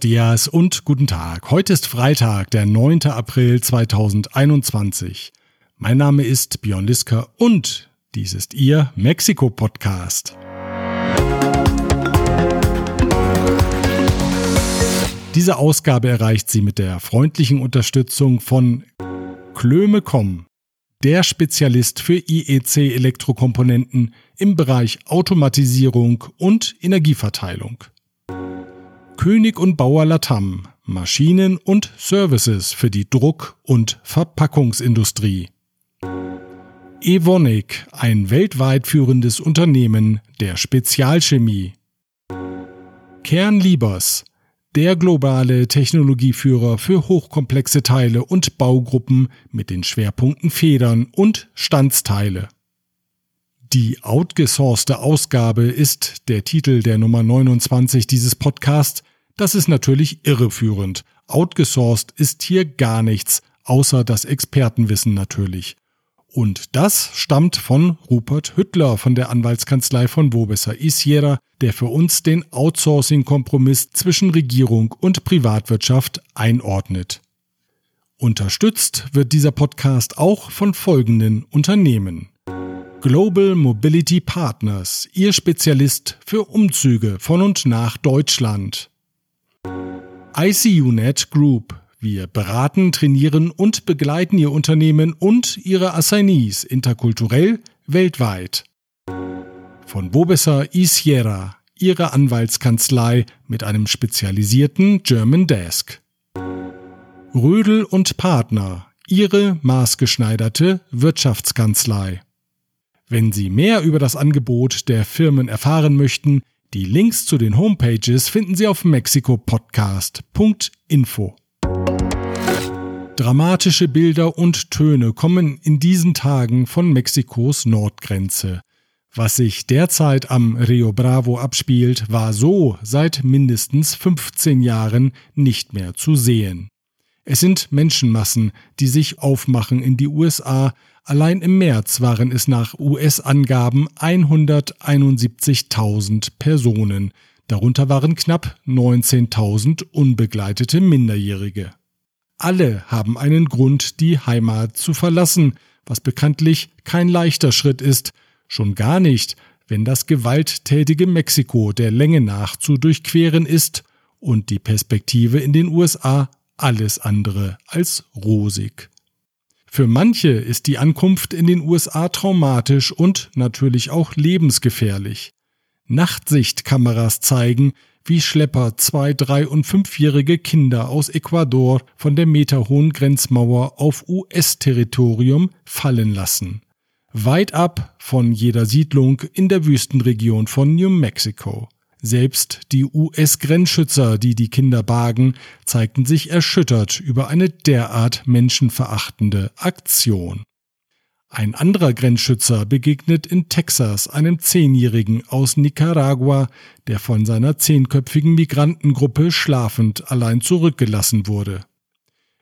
dias und guten Tag. Heute ist Freitag, der 9. April 2021. Mein Name ist Björn Liska und dies ist Ihr Mexiko-Podcast. Diese Ausgabe erreicht Sie mit der freundlichen Unterstützung von Klöme.com, der Spezialist für IEC-Elektrokomponenten im Bereich Automatisierung und Energieverteilung. König und Bauer Latam Maschinen und Services für die Druck- und Verpackungsindustrie. Evonik, ein weltweit führendes Unternehmen der Spezialchemie. Kernliebers, der globale Technologieführer für hochkomplexe Teile und Baugruppen mit den Schwerpunkten Federn und Standsteile. Die outgesourcete Ausgabe ist der Titel der Nummer 29 dieses Podcasts, das ist natürlich irreführend. Outgesourced ist hier gar nichts, außer das Expertenwissen natürlich. Und das stammt von Rupert Hüttler von der Anwaltskanzlei von Wobesser Isiera, der für uns den Outsourcing-Kompromiss zwischen Regierung und Privatwirtschaft einordnet. Unterstützt wird dieser Podcast auch von folgenden Unternehmen. Global Mobility Partners, Ihr Spezialist für Umzüge von und nach Deutschland. ICUNet Group. Wir beraten, trainieren und begleiten Ihr Unternehmen und Ihre Assignees interkulturell weltweit. Von Bobesser Isiera, Ihre Anwaltskanzlei mit einem spezialisierten German Desk. Rödel und Partner, Ihre maßgeschneiderte Wirtschaftskanzlei. Wenn Sie mehr über das Angebot der Firmen erfahren möchten, die Links zu den Homepages finden Sie auf mexikopodcast.info. Dramatische Bilder und Töne kommen in diesen Tagen von Mexikos Nordgrenze. Was sich derzeit am Rio Bravo abspielt, war so seit mindestens 15 Jahren nicht mehr zu sehen. Es sind Menschenmassen, die sich aufmachen in die USA, Allein im März waren es nach US-Angaben 171.000 Personen. Darunter waren knapp 19.000 unbegleitete Minderjährige. Alle haben einen Grund, die Heimat zu verlassen, was bekanntlich kein leichter Schritt ist, schon gar nicht, wenn das gewalttätige Mexiko der Länge nach zu durchqueren ist und die Perspektive in den USA alles andere als rosig. Für manche ist die Ankunft in den USA traumatisch und natürlich auch lebensgefährlich. Nachtsichtkameras zeigen, wie Schlepper zwei, drei und fünfjährige Kinder aus Ecuador von der meterhohen Grenzmauer auf US-Territorium fallen lassen. Weit ab von jeder Siedlung in der Wüstenregion von New Mexico. Selbst die US-Grenzschützer, die die Kinder bargen, zeigten sich erschüttert über eine derart menschenverachtende Aktion. Ein anderer Grenzschützer begegnet in Texas einem Zehnjährigen aus Nicaragua, der von seiner zehnköpfigen Migrantengruppe schlafend allein zurückgelassen wurde.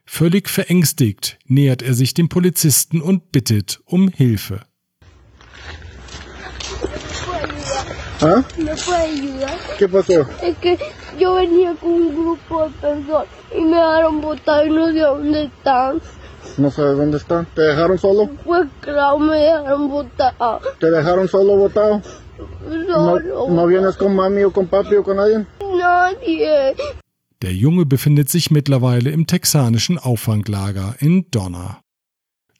Völlig verängstigt nähert er sich dem Polizisten und bittet um Hilfe. ¿Ah? ¿Me puede ayudar? ¿Qué pasó? Es que yo venía con un grupo de personas y me dejaron botar y no sé dónde están. No sé dónde están. ¿Te dejaron solo? Pues claro, me dejaron botar. ¿Te dejaron solo botado? Solo. ¿No, ¿No vienes con mami o con papi o con nadie? Nadie. Der Junge befindet sich mittlerweile im texanischen Auffanglager in Donna.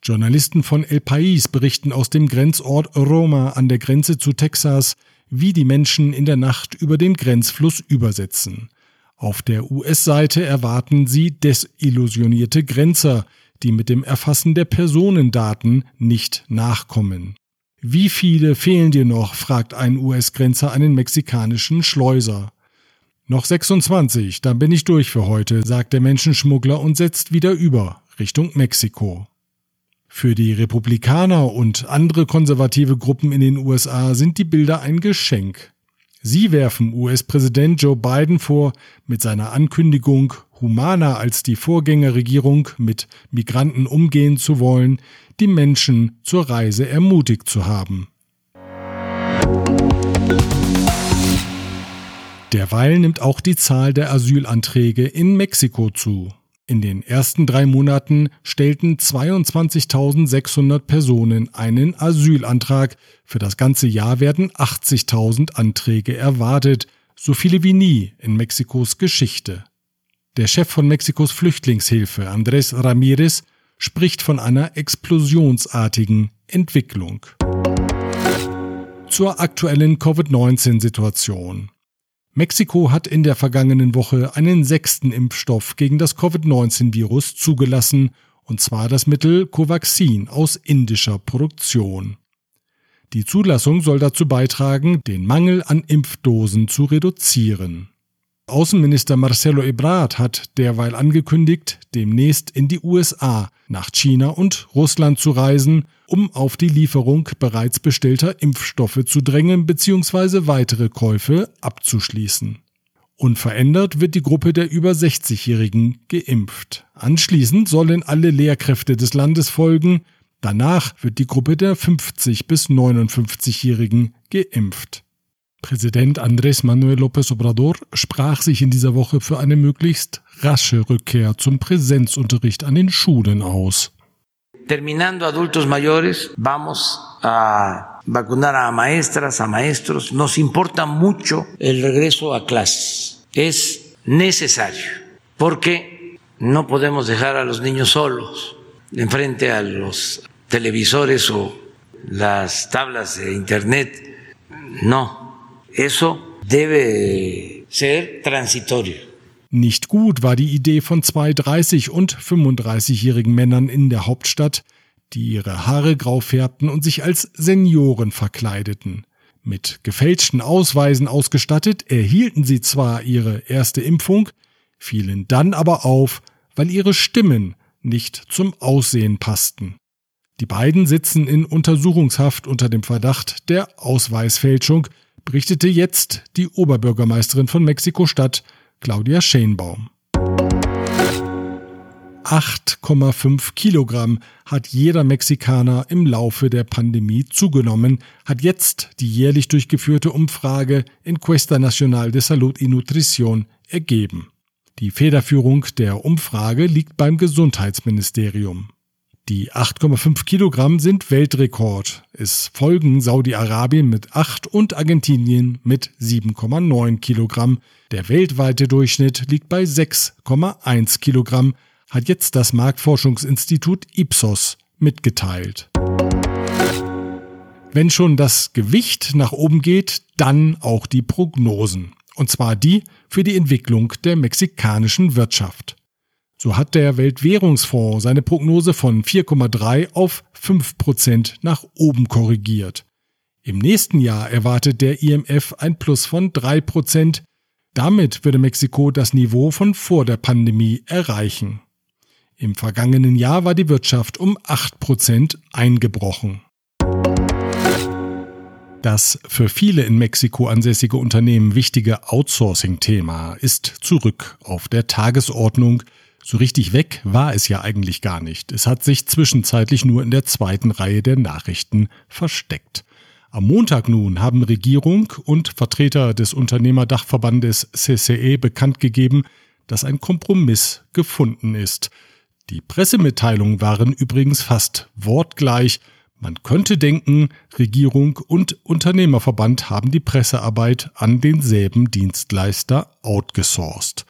Journalisten von El País berichten aus dem Grenzort Roma an der Grenze zu Texas, wie die Menschen in der Nacht über den Grenzfluss übersetzen. Auf der US-Seite erwarten sie desillusionierte Grenzer, die mit dem Erfassen der Personendaten nicht nachkommen. Wie viele fehlen dir noch? fragt ein US-Grenzer einen mexikanischen Schleuser. Noch 26, dann bin ich durch für heute, sagt der Menschenschmuggler und setzt wieder über Richtung Mexiko. Für die Republikaner und andere konservative Gruppen in den USA sind die Bilder ein Geschenk. Sie werfen US-Präsident Joe Biden vor, mit seiner Ankündigung, humaner als die Vorgängerregierung mit Migranten umgehen zu wollen, die Menschen zur Reise ermutigt zu haben. Derweil nimmt auch die Zahl der Asylanträge in Mexiko zu. In den ersten drei Monaten stellten 22.600 Personen einen Asylantrag. Für das ganze Jahr werden 80.000 Anträge erwartet, so viele wie nie in Mexikos Geschichte. Der Chef von Mexikos Flüchtlingshilfe, Andrés Ramírez, spricht von einer explosionsartigen Entwicklung. Zur aktuellen Covid-19-Situation. Mexiko hat in der vergangenen Woche einen sechsten Impfstoff gegen das Covid-19-Virus zugelassen, und zwar das Mittel Covaxin aus indischer Produktion. Die Zulassung soll dazu beitragen, den Mangel an Impfdosen zu reduzieren. Außenminister Marcelo Ebrard hat derweil angekündigt, demnächst in die USA, nach China und Russland zu reisen, um auf die Lieferung bereits bestellter Impfstoffe zu drängen bzw. weitere Käufe abzuschließen. Unverändert wird die Gruppe der über 60-Jährigen geimpft. Anschließend sollen alle Lehrkräfte des Landes folgen, danach wird die Gruppe der 50 bis 59-Jährigen geimpft. Präsident Andrés Manuel López Obrador sprach sich in dieser Woche für eine möglichst rasche Rückkehr zum Präsenzunterricht an den Schulen aus. Terminando adultos mayores, vamos a vacunar a maestras, a maestros. Nos importa mucho el regreso a clases. Es necesario porque no podemos dejar a los niños solos enfrente a los televisores o las tablas de internet. No, Eso debe ser transitorio. Nicht gut war die Idee von zwei 30- und 35-jährigen Männern in der Hauptstadt, die ihre Haare grau färbten und sich als Senioren verkleideten. Mit gefälschten Ausweisen ausgestattet erhielten sie zwar ihre erste Impfung, fielen dann aber auf, weil ihre Stimmen nicht zum Aussehen passten. Die beiden sitzen in Untersuchungshaft unter dem Verdacht der Ausweisfälschung, berichtete jetzt die Oberbürgermeisterin von Mexiko-Stadt, Claudia Schenbaum. 8,5 Kilogramm hat jeder Mexikaner im Laufe der Pandemie zugenommen, hat jetzt die jährlich durchgeführte Umfrage Encuesta Nacional de Salud y Nutrición ergeben. Die Federführung der Umfrage liegt beim Gesundheitsministerium. Die 8,5 Kilogramm sind Weltrekord. Es folgen Saudi-Arabien mit 8 und Argentinien mit 7,9 Kilogramm. Der weltweite Durchschnitt liegt bei 6,1 Kilogramm, hat jetzt das Marktforschungsinstitut Ipsos mitgeteilt. Wenn schon das Gewicht nach oben geht, dann auch die Prognosen. Und zwar die für die Entwicklung der mexikanischen Wirtschaft. So hat der Weltwährungsfonds seine Prognose von 4,3 auf 5 Prozent nach oben korrigiert. Im nächsten Jahr erwartet der IMF ein Plus von 3 Prozent. Damit würde Mexiko das Niveau von vor der Pandemie erreichen. Im vergangenen Jahr war die Wirtschaft um 8 Prozent eingebrochen. Das für viele in Mexiko ansässige Unternehmen wichtige Outsourcing-Thema ist zurück auf der Tagesordnung – so richtig weg war es ja eigentlich gar nicht. Es hat sich zwischenzeitlich nur in der zweiten Reihe der Nachrichten versteckt. Am Montag nun haben Regierung und Vertreter des Unternehmerdachverbandes CCE bekannt gegeben, dass ein Kompromiss gefunden ist. Die Pressemitteilungen waren übrigens fast wortgleich. Man könnte denken, Regierung und Unternehmerverband haben die Pressearbeit an denselben Dienstleister outgesourced.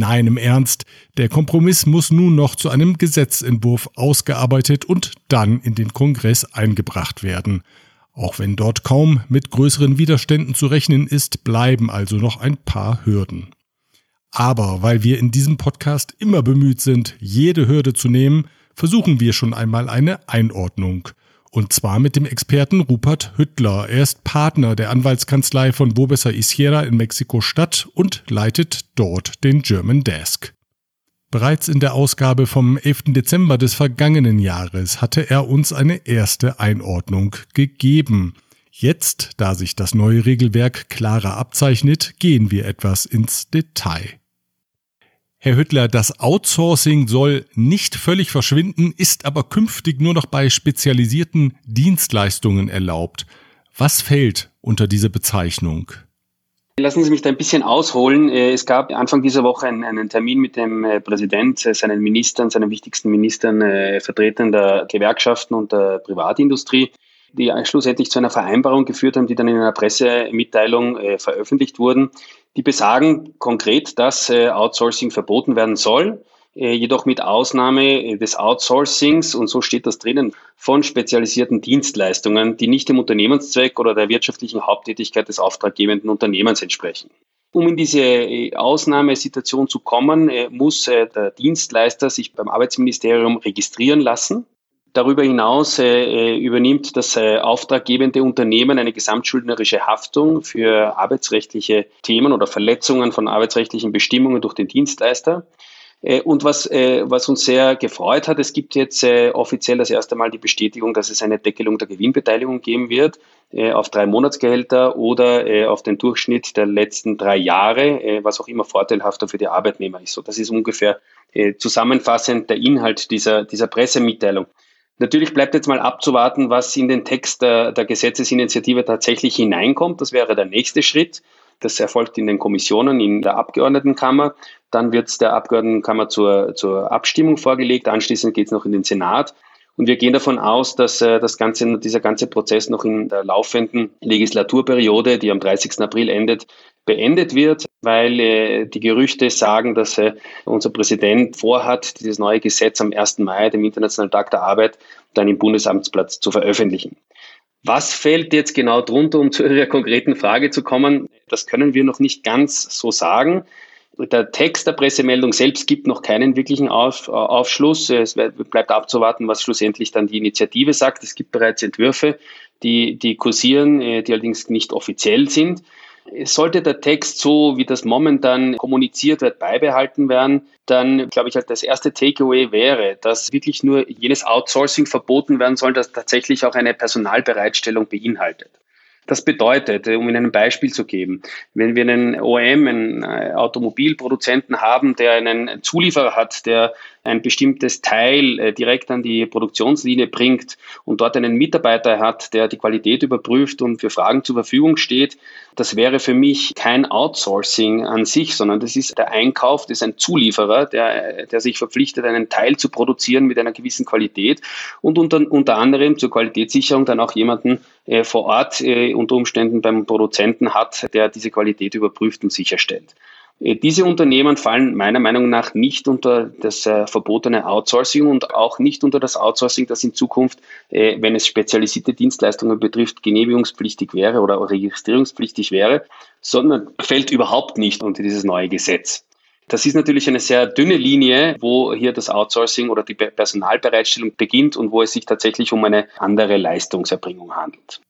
Nein, im Ernst, der Kompromiss muss nun noch zu einem Gesetzentwurf ausgearbeitet und dann in den Kongress eingebracht werden. Auch wenn dort kaum mit größeren Widerständen zu rechnen ist, bleiben also noch ein paar Hürden. Aber weil wir in diesem Podcast immer bemüht sind, jede Hürde zu nehmen, versuchen wir schon einmal eine Einordnung. Und zwar mit dem Experten Rupert Hüttler. Er ist Partner der Anwaltskanzlei von Bobesa Isiera in Mexiko-Stadt und leitet dort den German Desk. Bereits in der Ausgabe vom 11. Dezember des vergangenen Jahres hatte er uns eine erste Einordnung gegeben. Jetzt, da sich das neue Regelwerk klarer abzeichnet, gehen wir etwas ins Detail. Herr Hüttler, das Outsourcing soll nicht völlig verschwinden, ist aber künftig nur noch bei spezialisierten Dienstleistungen erlaubt. Was fällt unter diese Bezeichnung? Lassen Sie mich da ein bisschen ausholen. Äh, es gab Anfang dieser Woche einen, Termin mit dem äh, Präsident, äh, seinen Ministern, seinen wichtigsten Ministern, Vertretern der Gewerkschaften und der Privatindustrie, die schlussendlich zu einer Vereinbarung geführt haben, die dann in einer Pressemitteilung veröffentlicht wurden, die besagen konkret, dass Outsourcing verboten werden soll jedoch mit Ausnahme des Outsourcings, und so steht das drinnen, von spezialisierten Dienstleistungen, die nicht dem Unternehmenszweck oder der wirtschaftlichen Haupttätigkeit des auftraggebenden Unternehmens entsprechen. Um in diese äh, Ausnahmesituation zu kommen, äh, muss äh, der Dienstleister sich beim Arbeitsministerium registrieren lassen. Darüber hinaus übernimmt das auftraggebende Unternehmen eine gesamtschuldnerische Haftung für arbeitsrechtliche Themen oder Verletzungen von arbeitsrechtlichen Bestimmungen durch den Dienstleister. Äh, und was, äh, was uns sehr gefreut hat, es gibt jetzt äh, offiziell das erste Mal die Bestätigung, dass es eine Deckelung der Gewinnbeteiligung geben wird auf drei Monatsgehälter oder auf den Durchschnitt der letzten drei Jahre, was auch immer vorteilhafter für die Arbeitnehmer ist. So, das ist ungefähr zusammenfassend der Inhalt dieser, dieser Pressemitteilung. Natürlich bleibt jetzt mal abzuwarten, was in den Text der, der Gesetzesinitiative tatsächlich hineinkommt. Das wäre der nächste Schritt. Das erfolgt in den Kommissionen in der Abgeordnetenkammer. Dann wird es der Abgeordnetenkammer zur, zur Abstimmung vorgelegt. Anschließend geht es noch in den Senat. Und wir gehen davon aus, dass äh, das ganze, dieser ganze Prozess noch in der laufenden Legislaturperiode, die am 30. April endet, beendet wird, weil äh, die Gerüchte sagen, dass äh, unser Präsident vorhat, dieses neue Gesetz am 1. Mai, dem Internationalen Tag der Arbeit, dann im Bundesamtsplatz zu veröffentlichen. Was fällt jetzt genau drunter, um zu Ihrer konkreten Frage zu kommen? Das können wir noch nicht ganz so sagen. Der Text der Pressemeldung selbst gibt noch keinen wirklichen Auf, Aufschluss. Es bleibt abzuwarten, was schlussendlich dann die Initiative sagt. Es gibt bereits Entwürfe, die, die kursieren, äh, die allerdings nicht offiziell sind. Sollte der Text so, wie das momentan kommuniziert wird, beibehalten werden, dann glaube ich, halt das erste Takeaway wäre, dass wirklich nur jenes Outsourcing verboten werden soll, das tatsächlich auch eine Personalbereitstellung beinhaltet. Das bedeutet, um Ihnen ein Beispiel zu geben, wenn wir einen OEM, einen äh, Automobilproduzenten haben, der einen Zulieferer hat, der ein bestimmtes Teil äh, direkt an die Produktionslinie bringt und dort einen Mitarbeiter hat, der die Qualität überprüft und für Fragen zur Verfügung steht, das wäre für mich kein Outsourcing an sich, sondern das ist der Einkauf, das ist ein Zulieferer, der, der sich verpflichtet, einen Teil zu produzieren mit einer gewissen Qualität und unter, unter anderem zur Qualitätssicherung dann auch jemanden äh, vor Ort äh, unter Umständen beim Produzenten hat, der diese Qualität überprüft und sicherstellt. Äh, diese Unternehmen fallen meiner Meinung nach nicht unter das äh, verbotene Outsourcing und auch nicht unter das Outsourcing, das in Zukunft, äh, wenn es spezialisierte Dienstleistungen betrifft, genehmigungspflichtig wäre oder registrierungspflichtig wäre, sondern fällt überhaupt nicht unter dieses neue Gesetz. Das ist natürlich eine sehr dünne Linie, wo hier das Outsourcing oder die Personalbereitstellung beginnt und wo es sich tatsächlich um eine andere Leistungserbringung handelt.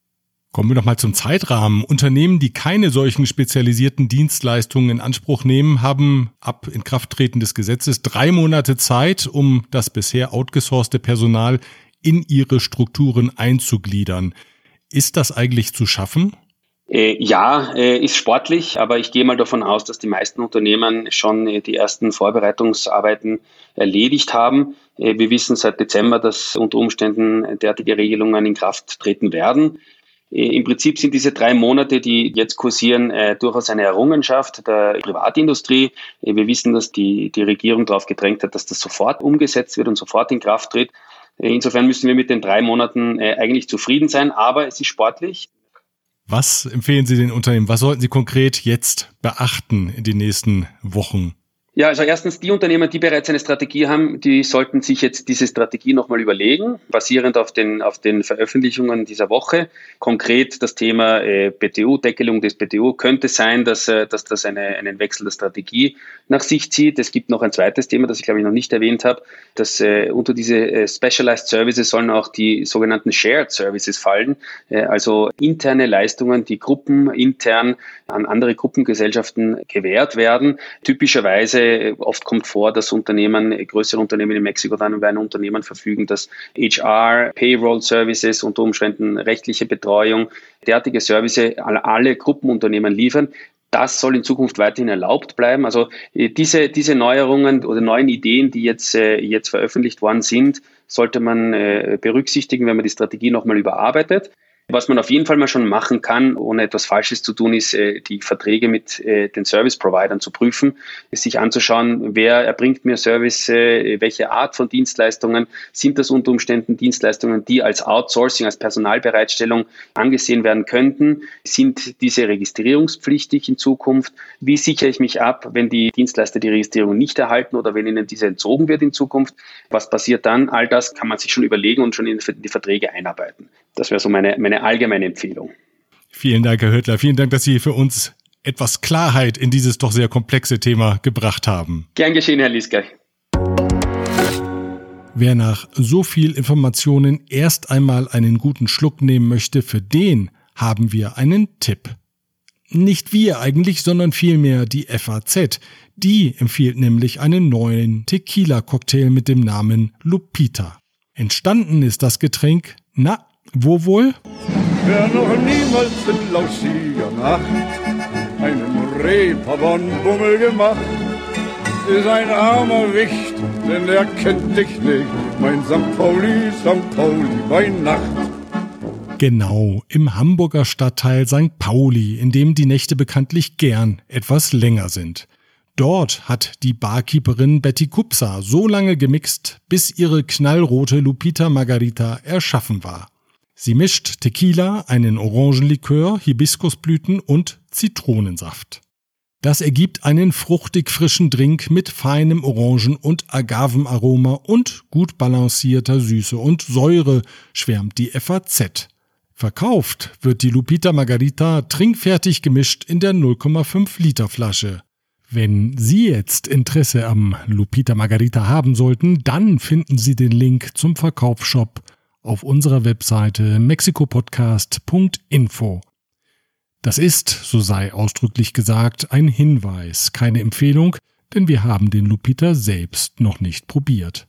Kommen wir nochmal zum Zeitrahmen. Unternehmen, die keine solchen spezialisierten Dienstleistungen in Anspruch nehmen, haben ab Inkrafttreten des Gesetzes drei Monate Zeit, um das bisher outgesourcete Personal in ihre Strukturen einzugliedern. Ist das eigentlich zu schaffen? Äh, ja, äh, ist sportlich, aber ich gehe mal davon aus, dass die meisten Unternehmen schon äh, die ersten Vorbereitungsarbeiten erledigt haben. Wir wissen seit Dezember, dass unter Umständen derartige Regelungen in Kraft treten werden. Äh, Im Prinzip sind diese drei Monate, die jetzt kursieren, äh, durchaus eine Errungenschaft der Privatindustrie. wir wissen, dass die, die Regierung darauf gedrängt hat, dass das sofort umgesetzt wird und sofort in Kraft tritt. Insofern müssen wir mit den drei Monaten eigentlich zufrieden sein, aber es ist sportlich. Was empfehlen Sie den Unternehmen? Was sollten Sie konkret jetzt beachten in den nächsten Wochen? Ja, also erstens, die Unternehmer, die bereits eine Strategie haben, die sollten sich jetzt diese Strategie nochmal überlegen, basierend auf den, auf den Veröffentlichungen dieser Woche. Konkret das Thema äh, BTU, Deckelung des BTU, könnte sein, dass, äh, dass das eine, einen Wechsel der Strategie nach sich zieht. Es gibt noch ein zweites Thema, das ich glaube ich noch nicht erwähnt habe, dass äh, unter diese äh, Specialized Services sollen auch die sogenannten Shared Services fallen, äh, also interne Leistungen, die Gruppen intern an andere Gruppengesellschaften gewährt werden. Typischerweise oft kommt vor, dass Unternehmen, größere Unternehmen in Mexiko dann über ein Unternehmen verfügen, das HR, Payroll Services, unter Umständen rechtliche Betreuung, derartige Services alle Gruppenunternehmen liefern. Das soll in Zukunft weiterhin erlaubt bleiben. Also äh, diese, diese Neuerungen oder neuen Ideen, die jetzt, äh, jetzt veröffentlicht worden sind, sollte man äh, berücksichtigen, wenn man die Strategie nochmal überarbeitet. Was man auf jeden Fall mal schon machen kann, ohne etwas Falsches zu tun, ist, äh, die Verträge mit äh, den Service-Providern zu prüfen, sich anzuschauen, wer erbringt mir Service, äh, welche Art von Dienstleistungen, sind das unter Umständen Dienstleistungen, die als Outsourcing, als Personalbereitstellung angesehen werden könnten, sind diese registrierungspflichtig in Zukunft, wie sichere ich mich ab, wenn die Dienstleister die Registrierung nicht erhalten oder wenn ihnen diese entzogen wird in Zukunft, was passiert dann, all das kann man sich schon überlegen und schon in die Verträge einarbeiten. Das wäre so meine, meine allgemeine Empfehlung. Vielen Dank, Herr Hürtler. Vielen Dank, dass Sie für uns etwas Klarheit in dieses doch sehr komplexe Thema gebracht haben. Gern geschehen, Herr Lieske. Wer nach so viel Informationen erst einmal einen guten Schluck nehmen möchte, für den haben wir einen Tipp. Nicht wir eigentlich, sondern vielmehr die FAZ. Die empfiehlt nämlich einen neuen Tequila-Cocktail mit dem Namen Lupita. Entstanden ist das Getränk, na, wo wohl? Wer noch niemals in lauschiger Nacht einen Reeperbahn-Bummel gemacht, ist ein armer Wicht, denn er kennt dich nicht, mein St. Pauli, St. Pauli bei Nacht. Genau, im Hamburger Stadtteil St. Pauli, in dem die Nächte bekanntlich gern etwas länger sind. Dort hat die Barkeeperin Betty Kupsa so lange gemixt, bis ihre knallrote Lupita Margarita erschaffen war. Sie mischt Tequila, einen Orangenlikör, Hibiskusblüten und Zitronensaft. Das ergibt einen fruchtig frischen Drink mit feinem Orangen- und Agavenaroma und gut balancierter Süße und Säure, schwärmt die FAZ. Verkauft wird die Lupita Margarita trinkfertig gemischt in der 0,5 Liter Flasche. Wenn Sie jetzt Interesse am Lupita Margarita haben sollten, dann finden Sie den Link zum Verkaufsshop auf unserer Webseite mexikopodcast.info. Das ist, so sei ausdrücklich gesagt, ein Hinweis, keine Empfehlung, denn wir haben den Lupita selbst noch nicht probiert.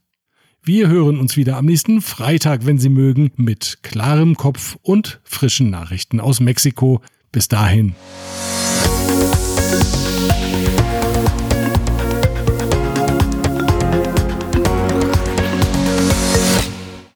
Wir hören uns wieder am nächsten Freitag, wenn Sie mögen, mit klarem Kopf und frischen Nachrichten aus Mexiko. Bis dahin.